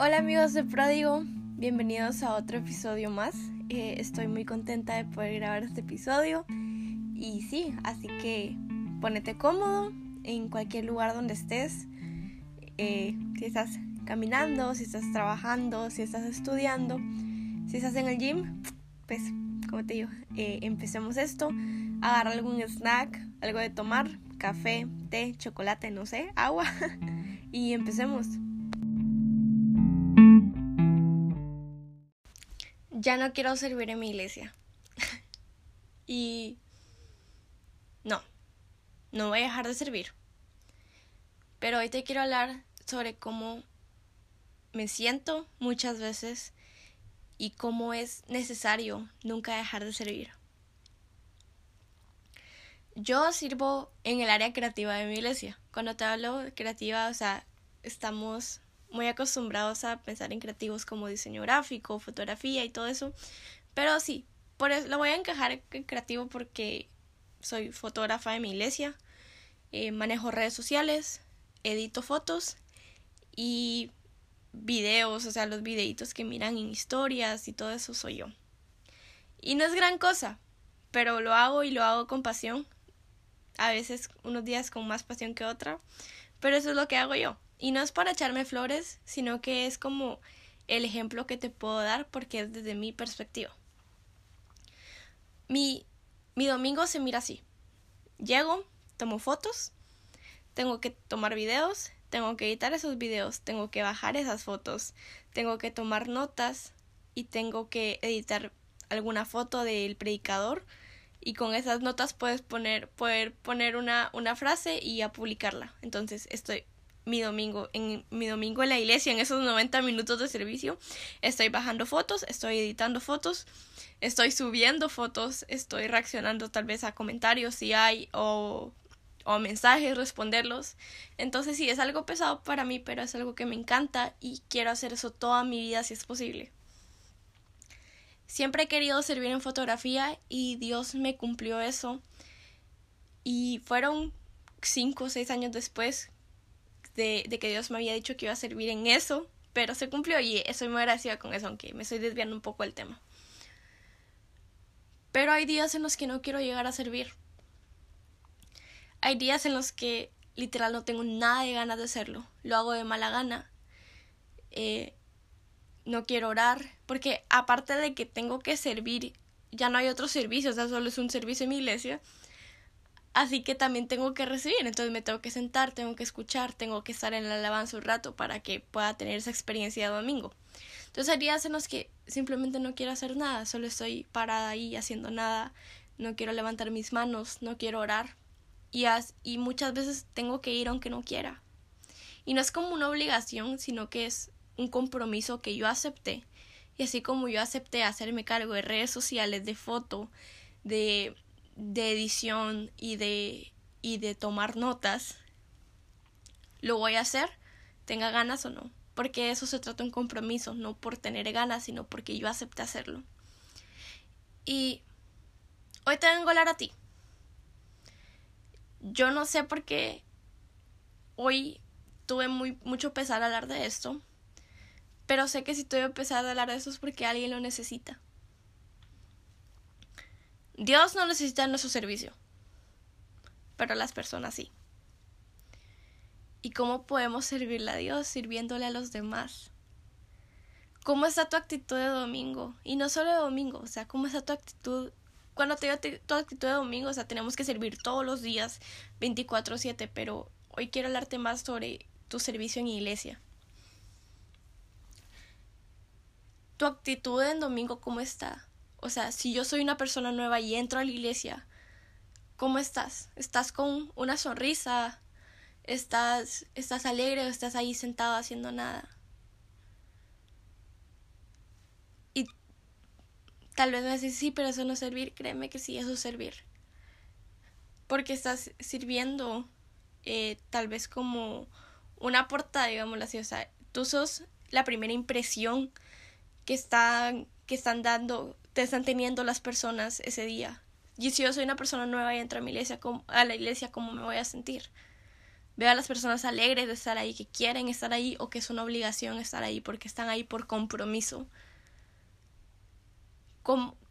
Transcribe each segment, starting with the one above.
Hola amigos de Pródigo, bienvenidos a otro episodio más. Eh, estoy muy contenta de poder grabar este episodio. Y sí, así que ponete cómodo en cualquier lugar donde estés. Eh, si estás caminando, si estás trabajando, si estás estudiando, si estás en el gym, pues como te digo, eh, empecemos esto. Agarra algún snack, algo de tomar, café, té, chocolate, no sé, agua. y empecemos. Ya no quiero servir en mi iglesia. y no, no voy a dejar de servir. Pero hoy te quiero hablar sobre cómo me siento muchas veces y cómo es necesario nunca dejar de servir. Yo sirvo en el área creativa de mi iglesia. Cuando te hablo creativa, o sea, estamos muy acostumbrados a pensar en creativos como diseño gráfico, fotografía y todo eso. Pero sí, por eso lo voy a encajar en creativo porque soy fotógrafa de mi iglesia, eh, manejo redes sociales, edito fotos y videos, o sea, los videitos que miran en historias y todo eso soy yo. Y no es gran cosa, pero lo hago y lo hago con pasión. A veces unos días con más pasión que otra, pero eso es lo que hago yo. Y no es para echarme flores, sino que es como el ejemplo que te puedo dar porque es desde mi perspectiva. Mi, mi domingo se mira así. Llego, tomo fotos, tengo que tomar videos, tengo que editar esos videos, tengo que bajar esas fotos, tengo que tomar notas y tengo que editar alguna foto del predicador y con esas notas puedes poner, poder poner una, una frase y a publicarla. Entonces estoy mi domingo, en mi domingo en la iglesia, en esos 90 minutos de servicio, estoy bajando fotos, estoy editando fotos, estoy subiendo fotos, estoy reaccionando tal vez a comentarios si hay o, o mensajes, responderlos. Entonces sí, es algo pesado para mí, pero es algo que me encanta y quiero hacer eso toda mi vida si es posible. Siempre he querido servir en fotografía y Dios me cumplió eso. Y fueron cinco o seis años después de, que Dios me había dicho que iba a servir en eso, pero se cumplió y estoy muy agradecida con eso, aunque me estoy desviando un poco del tema. Pero hay días en los que no quiero llegar a servir. Hay días en los que literal no tengo nada de ganas de hacerlo. Lo hago de mala gana. Eh, no quiero orar. Porque aparte de que tengo que servir, ya no hay otro servicio. O sea, solo es un servicio en mi iglesia. Así que también tengo que recibir, entonces me tengo que sentar, tengo que escuchar, tengo que estar en la alabanza un rato para que pueda tener esa experiencia de domingo. Entonces hay días en los que simplemente no quiero hacer nada, solo estoy parada ahí haciendo nada, no quiero levantar mis manos, no quiero orar y, y muchas veces tengo que ir aunque no quiera. Y no es como una obligación, sino que es un compromiso que yo acepté. Y así como yo acepté hacerme cargo de redes sociales, de foto, de de edición y de, y de tomar notas, lo voy a hacer, tenga ganas o no. Porque eso se trata de un compromiso, no por tener ganas, sino porque yo acepté hacerlo. Y hoy te vengo a hablar a ti. Yo no sé por qué hoy tuve muy, mucho pesar al hablar de esto, pero sé que si tuve pesar de hablar de eso es porque alguien lo necesita. Dios no necesita nuestro servicio, pero las personas sí. ¿Y cómo podemos servirle a Dios sirviéndole a los demás? ¿Cómo está tu actitud de domingo? Y no solo de domingo, o sea, ¿cómo está tu actitud? Cuando te digo tu actitud de domingo, o sea, tenemos que servir todos los días 24/7, pero hoy quiero hablarte más sobre tu servicio en iglesia. Tu actitud en domingo, ¿cómo está? O sea, si yo soy una persona nueva y entro a la iglesia, ¿cómo estás? ¿Estás con una sonrisa? ¿Estás, estás alegre o estás ahí sentado haciendo nada? Y tal vez me decís, sí, pero eso no es servir. Créeme que sí, eso es servir. Porque estás sirviendo eh, tal vez como una portada, digámoslo así. O sea, tú sos la primera impresión que que están dando te están teniendo las personas ese día. Y si yo soy una persona nueva y entro a, mi iglesia, a la iglesia, ¿cómo me voy a sentir? veo a las personas alegres de estar ahí, que quieren estar ahí o que es una obligación estar ahí porque están ahí por compromiso.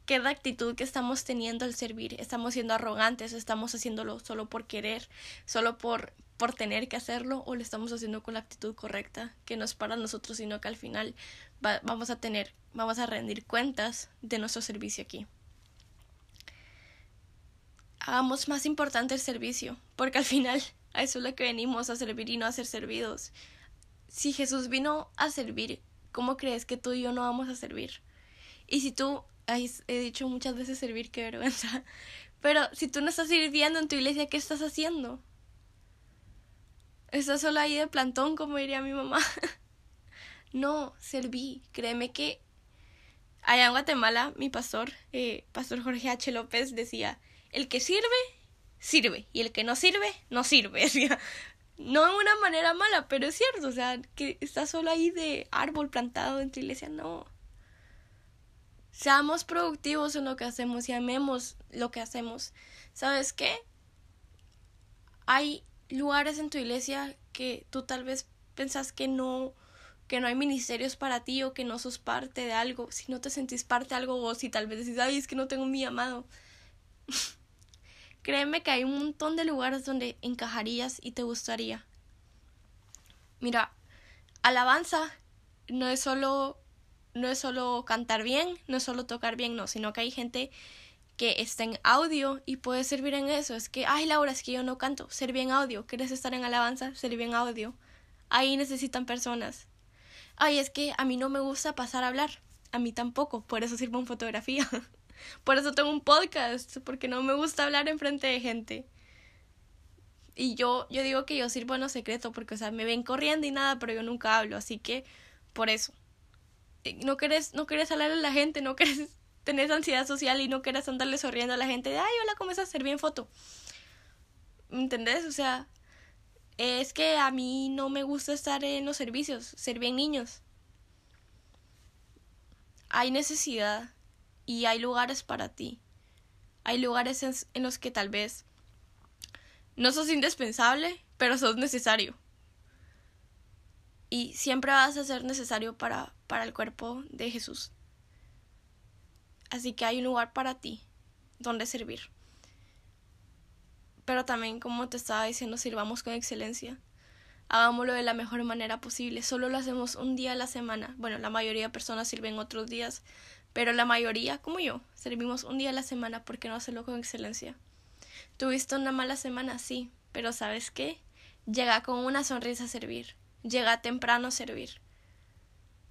¿Con qué actitud que estamos teniendo al servir? ¿Estamos siendo arrogantes? ¿Estamos haciéndolo solo por querer? ¿Solo por, por tener que hacerlo? ¿O lo estamos haciendo con la actitud correcta? Que no es para nosotros, sino que al final vamos a tener, vamos a rendir cuentas de nuestro servicio aquí hagamos más importante el servicio, porque al final a eso es lo que venimos, a servir y no a ser servidos. Si Jesús vino a servir, ¿cómo crees que tú y yo no vamos a servir? Y si tú, ay, he dicho muchas veces servir, qué vergüenza, pero si tú no estás sirviendo en tu iglesia, ¿qué estás haciendo? ¿Estás solo ahí de plantón, como diría mi mamá? no, serví. Créeme que allá en Guatemala, mi pastor, eh, Pastor Jorge H. López, decía, el que sirve, sirve, y el que no sirve, no sirve. no de una manera mala, pero es cierto, o sea, que está solo ahí de árbol plantado en tu iglesia, no. Seamos productivos en lo que hacemos y amemos lo que hacemos. ¿Sabes qué? Hay lugares en tu iglesia que tú tal vez pensás que no que no hay ministerios para ti o que no sos parte de algo, si no te sentís parte de algo o si tal vez decís, ay, es que no tengo mi amado. Créeme que hay un montón de lugares donde encajarías y te gustaría. Mira, alabanza no es solo no es solo cantar bien, no es solo tocar bien, no, sino que hay gente que está en audio y puede servir en eso. Es que, ay Laura, es que yo no canto, servir en audio. ¿Quieres estar en alabanza? Servir en audio. Ahí necesitan personas. Ay, es que a mí no me gusta pasar a hablar. A mí tampoco, por eso sirvo en fotografía. Por eso tengo un podcast, porque no me gusta hablar en frente de gente. Y yo, yo digo que yo sirvo en lo secreto, porque, o sea, me ven corriendo y nada, pero yo nunca hablo, así que por eso. Eh, no querés, no querés hablarle a la gente, no querés tener ansiedad social y no querés andarle sonriendo a la gente de, ay, hola, ¿cómo estás? Ser bien foto. ¿Me entendés? O sea, es que a mí no me gusta estar en los servicios, ser bien niños. Hay necesidad y hay lugares para ti. Hay lugares en, los que tal vez no sos indispensable, pero sos necesario. Y siempre vas a ser necesario para, para el cuerpo de Jesús. Así que hay un lugar para ti donde servir. Pero también, como te estaba diciendo, sirvamos con excelencia. Hagámoslo de la mejor manera posible. Solo lo hacemos un día a la semana. Bueno, la mayoría de personas sirven otros días, pero la mayoría, como yo, servimos un día a la semana porque no hacerlo con excelencia. ¿Tuviste una mala semana? Sí, pero ¿sabes qué? Llega con una sonrisa a servir, llega temprano a servir.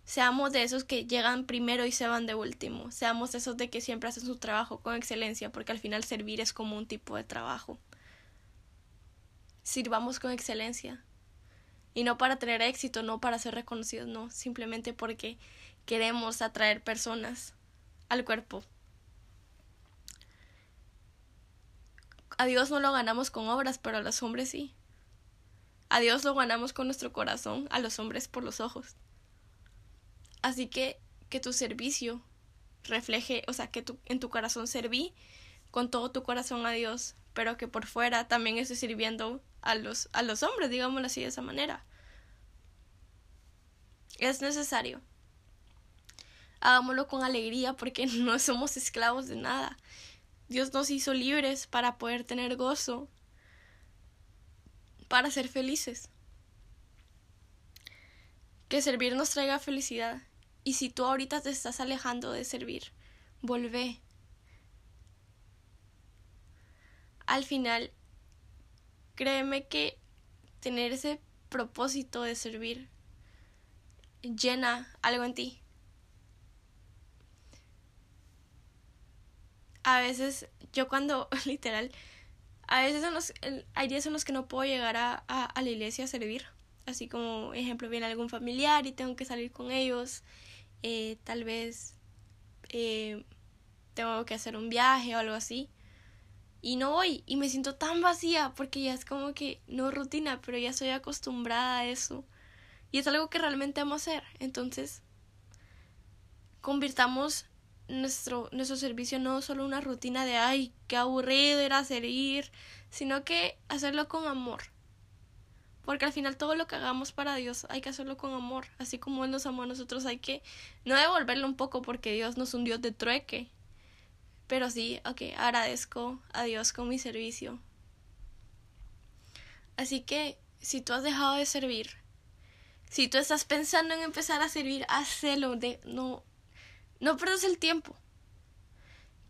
Seamos de esos que llegan primero y se van de último. Seamos de esos de que siempre hacen su trabajo con excelencia, porque al final servir es como un tipo de trabajo. Sirvamos con excelencia. Y no para tener éxito, no para ser reconocidos, no, simplemente porque queremos atraer personas al cuerpo. A Dios no lo ganamos con obras, pero a los hombres sí. A Dios lo ganamos con nuestro corazón, a los hombres por los ojos. Así que que tu servicio refleje, o sea, que tu, en tu corazón serví con todo tu corazón a Dios, pero que por fuera también estés sirviendo a los, a los hombres, digámoslo así de esa manera. Es necesario hagámoslo con alegría porque no somos esclavos de nada. Dios nos hizo libres para poder tener gozo, para ser felices. Que servir nos traiga felicidad. Y si tú ahorita te estás alejando de servir, volvé. Al final, créeme que tener ese propósito de servir llena algo en ti. a veces yo cuando, literal, a veces son los, hay días en los que no puedo llegar a, a, la iglesia a servir. Así como, ejemplo, viene algún familiar y tengo que salir con ellos. Eh, tal vez eh, tengo que hacer un viaje o algo así. Y no voy. Y me siento tan vacía porque ya es como que no rutina, pero ya estoy acostumbrada a eso. Y es algo que realmente amo hacer. Entonces, convirtamos nuestro, nuestro servicio no solo una rutina de ay, qué aburrido era servir, sino que hacerlo con amor. porque al final todo lo que hagamos para Dios hay que hacerlo con amor, así como Él nos amó a nosotros hay que no devolverlo un poco porque Dios no es un Dios de trueque, pero sí, ok, agradezco a Dios con mi servicio. Así que si tú has dejado de servir, si tú estás pensando en empezar a servir, hazlo, de, no, no pierdas el tiempo.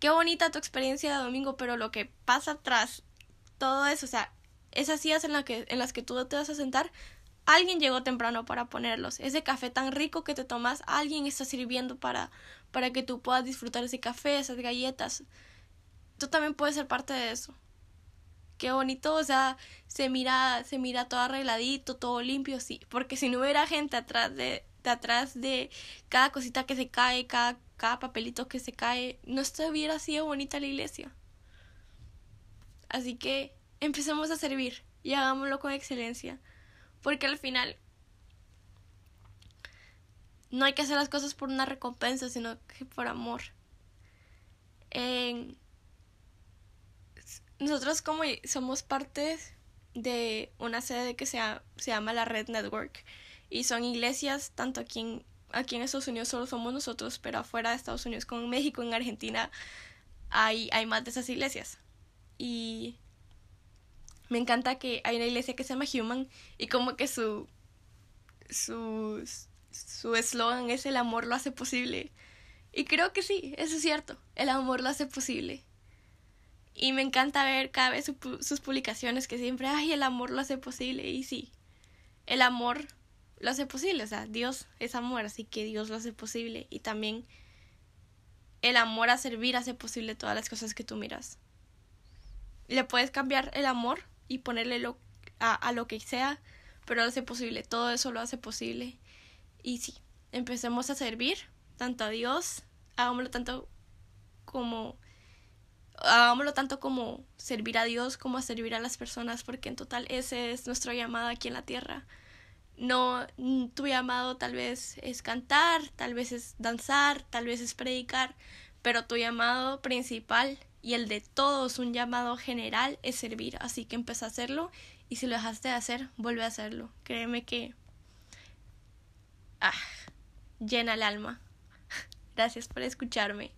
Qué bonita tu experiencia de domingo, pero lo que pasa atrás, todo eso, o sea, esas sillas en, que, en las que tú te vas a sentar, alguien llegó temprano para ponerlos. Ese café tan rico que te tomas, alguien está sirviendo para, para que tú puedas disfrutar ese café, esas galletas. Tú también puedes ser parte de eso. Qué bonito, o sea, se mira, se mira todo arregladito, todo limpio, sí. Porque si no hubiera gente atrás de, de atrás de cada cosita que se cae, cada, cada papelito que se cae, no estuviera así de bonita la iglesia. Así que empecemos a servir y hagámoslo con excelencia. Porque al final no hay que hacer las cosas por una recompensa, sino que por amor. nosotros como somos parte de una sede que se, se llama la Red Network y son iglesias tanto aquí en, aquí en Estados Unidos solo somos nosotros, pero afuera de Estados Unidos como en México, en Argentina hay, hay más de esas iglesias. Y me encanta que hay una iglesia que se llama Human y como que su su su eslogan es el amor lo hace posible. Y creo que sí, eso es cierto, el amor lo hace posible. Y me encanta ver cada vez sus publicaciones que siempre, ay, el amor lo hace posible. Y sí, el amor lo hace posible, o sea, Dios es amor, así que Dios lo hace posible. Y también el amor a servir hace posible todas las cosas que tú miras. Le puedes cambiar el amor y ponerle lo, a, a lo que sea, pero lo hace posible, todo eso lo hace posible. Y sí, empecemos a servir tanto a Dios, hagámoslo tanto como hagámoslo tanto como servir a Dios como a servir a las personas, porque en total ese es nuestro llamado aquí en la tierra. No, tu llamado tal vez es cantar, tal vez es danzar, tal vez es predicar, pero tu llamado principal y el de todos, un llamado general, es servir. Así que empieza a hacerlo y si lo dejaste de hacer, vuelve a hacerlo. Créeme que... Ah, llena el alma. Gracias por escucharme.